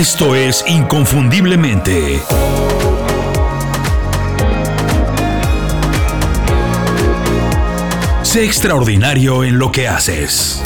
Esto es Inconfundiblemente. Sé extraordinario en lo que haces.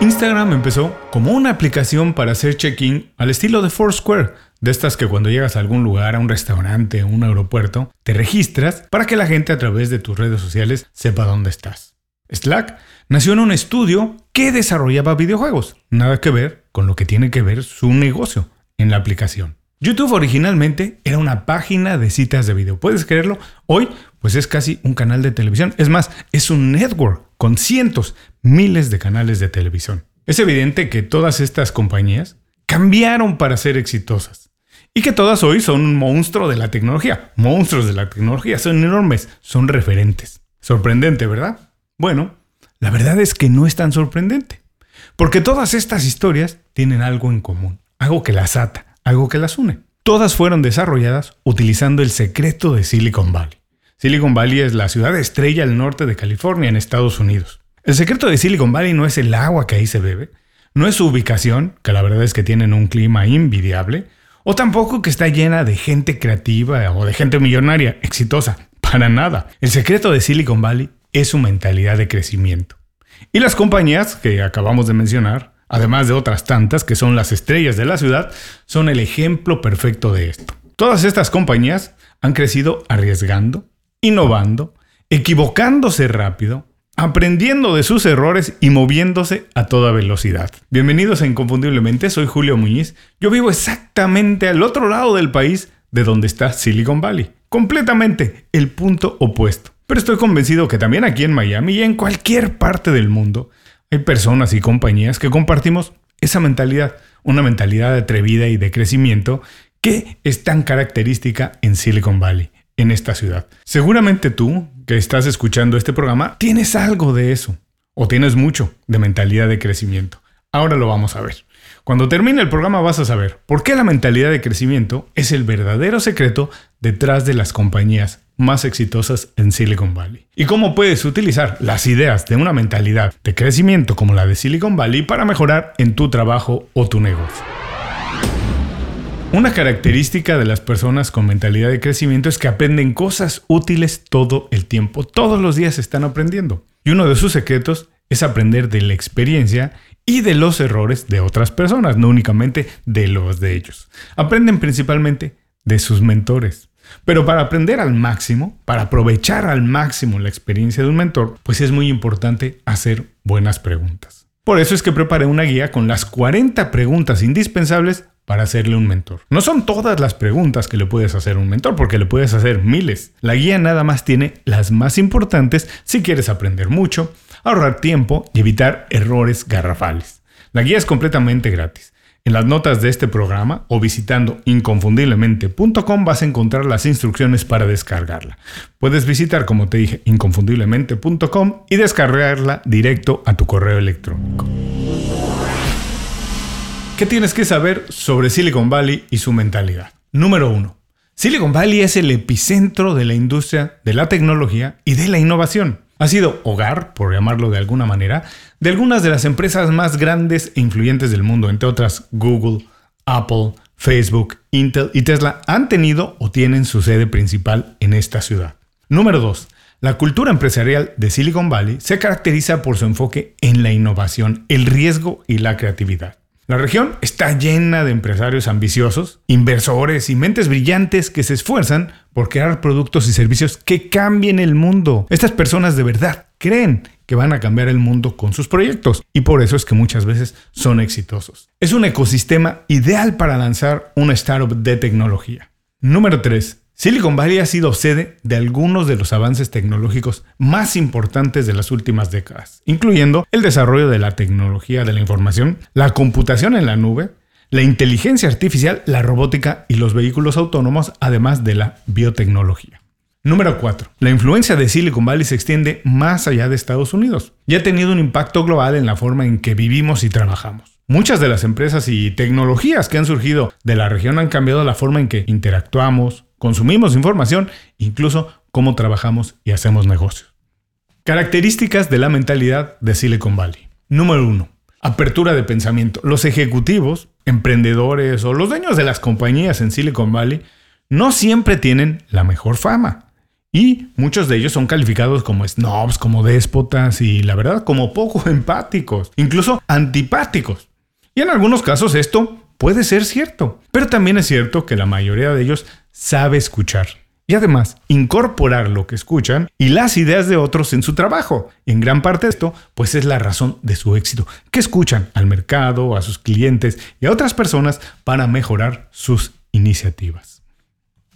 Instagram empezó como una aplicación para hacer check-in al estilo de Foursquare, de estas que cuando llegas a algún lugar, a un restaurante, a un aeropuerto, te registras para que la gente a través de tus redes sociales sepa dónde estás. Slack nació en un estudio que desarrollaba videojuegos, nada que ver con lo que tiene que ver su negocio en la aplicación. YouTube originalmente era una página de citas de video. ¿Puedes creerlo? Hoy, pues es casi un canal de televisión. Es más, es un network con cientos, miles de canales de televisión. Es evidente que todas estas compañías cambiaron para ser exitosas. Y que todas hoy son un monstruo de la tecnología. Monstruos de la tecnología. Son enormes. Son referentes. Sorprendente, ¿verdad? Bueno, la verdad es que no es tan sorprendente. Porque todas estas historias tienen algo en común. Algo que las ata algo que las une. Todas fueron desarrolladas utilizando el secreto de Silicon Valley. Silicon Valley es la ciudad estrella al norte de California, en Estados Unidos. El secreto de Silicon Valley no es el agua que ahí se bebe, no es su ubicación, que la verdad es que tienen un clima invidiable, o tampoco que está llena de gente creativa o de gente millonaria, exitosa. Para nada. El secreto de Silicon Valley es su mentalidad de crecimiento. Y las compañías que acabamos de mencionar además de otras tantas que son las estrellas de la ciudad, son el ejemplo perfecto de esto. Todas estas compañías han crecido arriesgando, innovando, equivocándose rápido, aprendiendo de sus errores y moviéndose a toda velocidad. Bienvenidos a Inconfundiblemente, soy Julio Muñiz. Yo vivo exactamente al otro lado del país de donde está Silicon Valley. Completamente el punto opuesto. Pero estoy convencido que también aquí en Miami y en cualquier parte del mundo hay personas y compañías que compartimos esa mentalidad, una mentalidad atrevida y de crecimiento que es tan característica en Silicon Valley, en esta ciudad. Seguramente tú, que estás escuchando este programa, tienes algo de eso, o tienes mucho de mentalidad de crecimiento. Ahora lo vamos a ver. Cuando termine el programa vas a saber por qué la mentalidad de crecimiento es el verdadero secreto detrás de las compañías más exitosas en Silicon Valley. Y cómo puedes utilizar las ideas de una mentalidad de crecimiento como la de Silicon Valley para mejorar en tu trabajo o tu negocio. Una característica de las personas con mentalidad de crecimiento es que aprenden cosas útiles todo el tiempo. Todos los días están aprendiendo. Y uno de sus secretos es aprender de la experiencia y de los errores de otras personas, no únicamente de los de ellos. Aprenden principalmente de sus mentores. Pero para aprender al máximo, para aprovechar al máximo la experiencia de un mentor, pues es muy importante hacer buenas preguntas. Por eso es que preparé una guía con las 40 preguntas indispensables para hacerle un mentor. No son todas las preguntas que le puedes hacer a un mentor, porque le puedes hacer miles. La guía nada más tiene las más importantes si quieres aprender mucho, ahorrar tiempo y evitar errores garrafales. La guía es completamente gratis. En las notas de este programa o visitando inconfundiblemente.com vas a encontrar las instrucciones para descargarla. Puedes visitar, como te dije, inconfundiblemente.com y descargarla directo a tu correo electrónico. ¿Qué tienes que saber sobre Silicon Valley y su mentalidad? Número 1. Silicon Valley es el epicentro de la industria de la tecnología y de la innovación. Ha sido hogar, por llamarlo de alguna manera, de algunas de las empresas más grandes e influyentes del mundo, entre otras Google, Apple, Facebook, Intel y Tesla, han tenido o tienen su sede principal en esta ciudad. Número 2. La cultura empresarial de Silicon Valley se caracteriza por su enfoque en la innovación, el riesgo y la creatividad. La región está llena de empresarios ambiciosos, inversores y mentes brillantes que se esfuerzan por crear productos y servicios que cambien el mundo. Estas personas de verdad creen que van a cambiar el mundo con sus proyectos y por eso es que muchas veces son exitosos. Es un ecosistema ideal para lanzar una startup de tecnología. Número 3. Silicon Valley ha sido sede de algunos de los avances tecnológicos más importantes de las últimas décadas, incluyendo el desarrollo de la tecnología de la información, la computación en la nube, la inteligencia artificial, la robótica y los vehículos autónomos, además de la biotecnología. Número 4. La influencia de Silicon Valley se extiende más allá de Estados Unidos y ha tenido un impacto global en la forma en que vivimos y trabajamos. Muchas de las empresas y tecnologías que han surgido de la región han cambiado la forma en que interactuamos, consumimos información, incluso cómo trabajamos y hacemos negocios. Características de la mentalidad de Silicon Valley. Número 1. apertura de pensamiento. Los ejecutivos, emprendedores o los dueños de las compañías en Silicon Valley no siempre tienen la mejor fama. Y muchos de ellos son calificados como snobs, como déspotas y la verdad como poco empáticos, incluso antipáticos. Y en algunos casos esto puede ser cierto, pero también es cierto que la mayoría de ellos sabe escuchar. Y además, incorporar lo que escuchan y las ideas de otros en su trabajo. En gran parte esto, pues es la razón de su éxito, que escuchan al mercado, a sus clientes y a otras personas para mejorar sus iniciativas.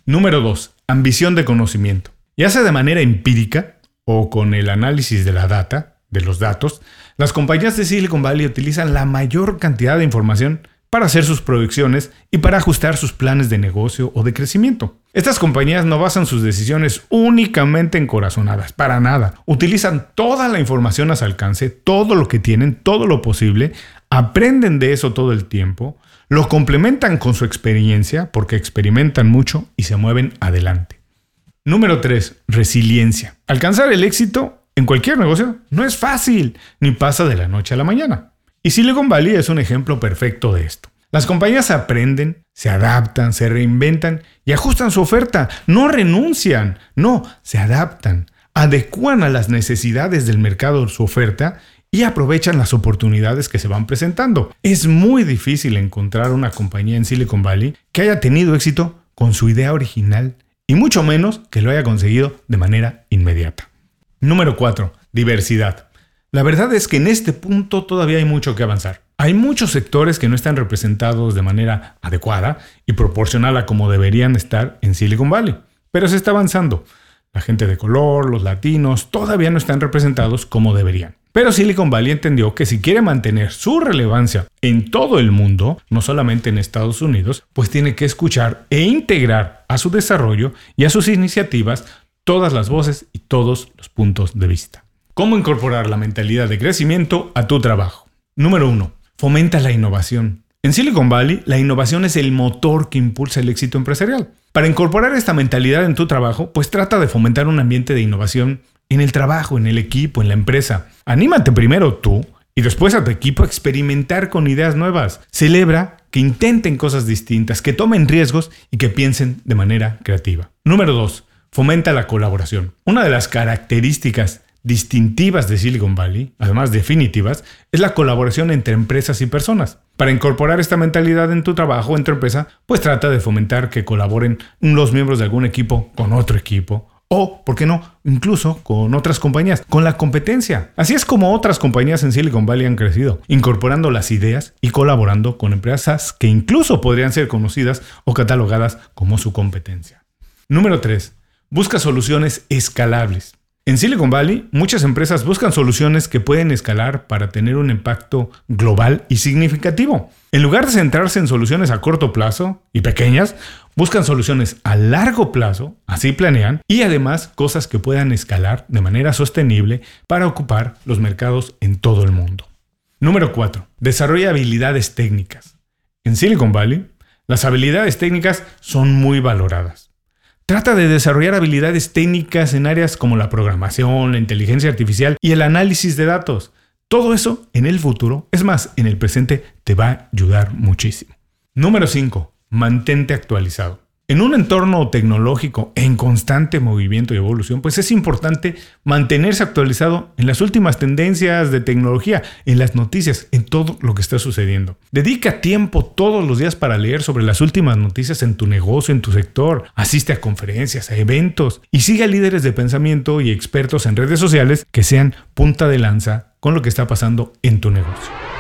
Número 2. Ambición de conocimiento ya sea de manera empírica o con el análisis de la data, de los datos, las compañías de Silicon Valley utilizan la mayor cantidad de información para hacer sus producciones y para ajustar sus planes de negocio o de crecimiento. Estas compañías no basan sus decisiones únicamente en corazonadas, para nada. Utilizan toda la información a su alcance, todo lo que tienen, todo lo posible, aprenden de eso todo el tiempo, lo complementan con su experiencia porque experimentan mucho y se mueven adelante. Número 3. Resiliencia. Alcanzar el éxito en cualquier negocio no es fácil, ni pasa de la noche a la mañana. Y Silicon Valley es un ejemplo perfecto de esto. Las compañías aprenden, se adaptan, se reinventan y ajustan su oferta. No renuncian, no, se adaptan, adecuan a las necesidades del mercado su oferta y aprovechan las oportunidades que se van presentando. Es muy difícil encontrar una compañía en Silicon Valley que haya tenido éxito con su idea original y mucho menos que lo haya conseguido de manera inmediata. Número 4. Diversidad. La verdad es que en este punto todavía hay mucho que avanzar. Hay muchos sectores que no están representados de manera adecuada y proporcional a como deberían estar en Silicon Valley, pero se está avanzando. La gente de color, los latinos, todavía no están representados como deberían. Pero Silicon Valley entendió que si quiere mantener su relevancia en todo el mundo, no solamente en Estados Unidos, pues tiene que escuchar e integrar a su desarrollo y a sus iniciativas todas las voces y todos los puntos de vista. ¿Cómo incorporar la mentalidad de crecimiento a tu trabajo? Número 1. Fomenta la innovación. En Silicon Valley, la innovación es el motor que impulsa el éxito empresarial. Para incorporar esta mentalidad en tu trabajo, pues trata de fomentar un ambiente de innovación en el trabajo, en el equipo, en la empresa. Anímate primero tú y después a tu equipo a experimentar con ideas nuevas. Celebra que intenten cosas distintas, que tomen riesgos y que piensen de manera creativa. Número 2. Fomenta la colaboración. Una de las características distintivas de Silicon Valley, además definitivas, es la colaboración entre empresas y personas. Para incorporar esta mentalidad en tu trabajo o en tu empresa, pues trata de fomentar que colaboren los miembros de algún equipo con otro equipo o, ¿por qué no?, incluso con otras compañías, con la competencia. Así es como otras compañías en Silicon Valley han crecido, incorporando las ideas y colaborando con empresas que incluso podrían ser conocidas o catalogadas como su competencia. Número 3. Busca soluciones escalables. En Silicon Valley, muchas empresas buscan soluciones que pueden escalar para tener un impacto global y significativo. En lugar de centrarse en soluciones a corto plazo y pequeñas, buscan soluciones a largo plazo, así planean, y además cosas que puedan escalar de manera sostenible para ocupar los mercados en todo el mundo. Número 4. Desarrolla habilidades técnicas. En Silicon Valley, las habilidades técnicas son muy valoradas. Trata de desarrollar habilidades técnicas en áreas como la programación, la inteligencia artificial y el análisis de datos. Todo eso en el futuro, es más, en el presente, te va a ayudar muchísimo. Número 5. Mantente actualizado. En un entorno tecnológico en constante movimiento y evolución, pues es importante mantenerse actualizado en las últimas tendencias de tecnología, en las noticias, en todo lo que está sucediendo. Dedica tiempo todos los días para leer sobre las últimas noticias en tu negocio, en tu sector. Asiste a conferencias, a eventos y sigue a líderes de pensamiento y expertos en redes sociales que sean punta de lanza con lo que está pasando en tu negocio.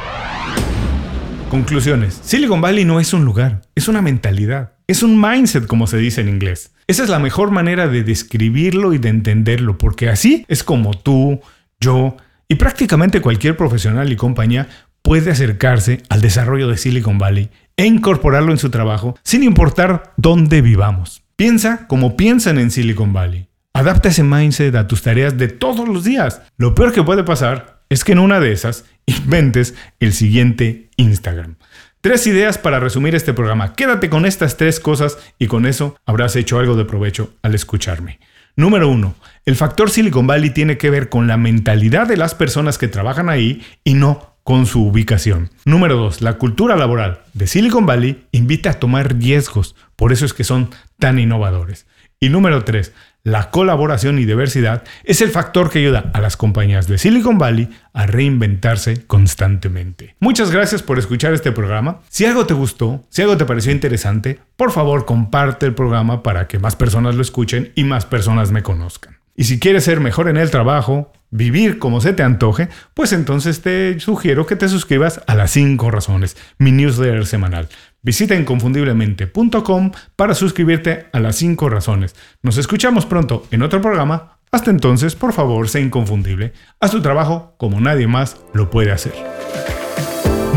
Conclusiones. Silicon Valley no es un lugar, es una mentalidad. Es un mindset, como se dice en inglés. Esa es la mejor manera de describirlo y de entenderlo, porque así es como tú, yo y prácticamente cualquier profesional y compañía puede acercarse al desarrollo de Silicon Valley e incorporarlo en su trabajo sin importar dónde vivamos. Piensa como piensan en Silicon Valley. Adapta ese mindset a tus tareas de todos los días. Lo peor que puede pasar es que en una de esas inventes el siguiente Instagram. Tres ideas para resumir este programa. Quédate con estas tres cosas y con eso habrás hecho algo de provecho al escucharme. Número uno, el factor Silicon Valley tiene que ver con la mentalidad de las personas que trabajan ahí y no con su ubicación. Número 2. La cultura laboral de Silicon Valley invita a tomar riesgos, por eso es que son tan innovadores. Y número 3. La colaboración y diversidad es el factor que ayuda a las compañías de Silicon Valley a reinventarse constantemente. Muchas gracias por escuchar este programa. Si algo te gustó, si algo te pareció interesante, por favor comparte el programa para que más personas lo escuchen y más personas me conozcan. Y si quieres ser mejor en el trabajo, vivir como se te antoje, pues entonces te sugiero que te suscribas a las 5 razones, mi newsletter semanal. Visita inconfundiblemente.com para suscribirte a las 5 razones. Nos escuchamos pronto en otro programa. Hasta entonces, por favor, sé inconfundible. Haz tu trabajo como nadie más lo puede hacer.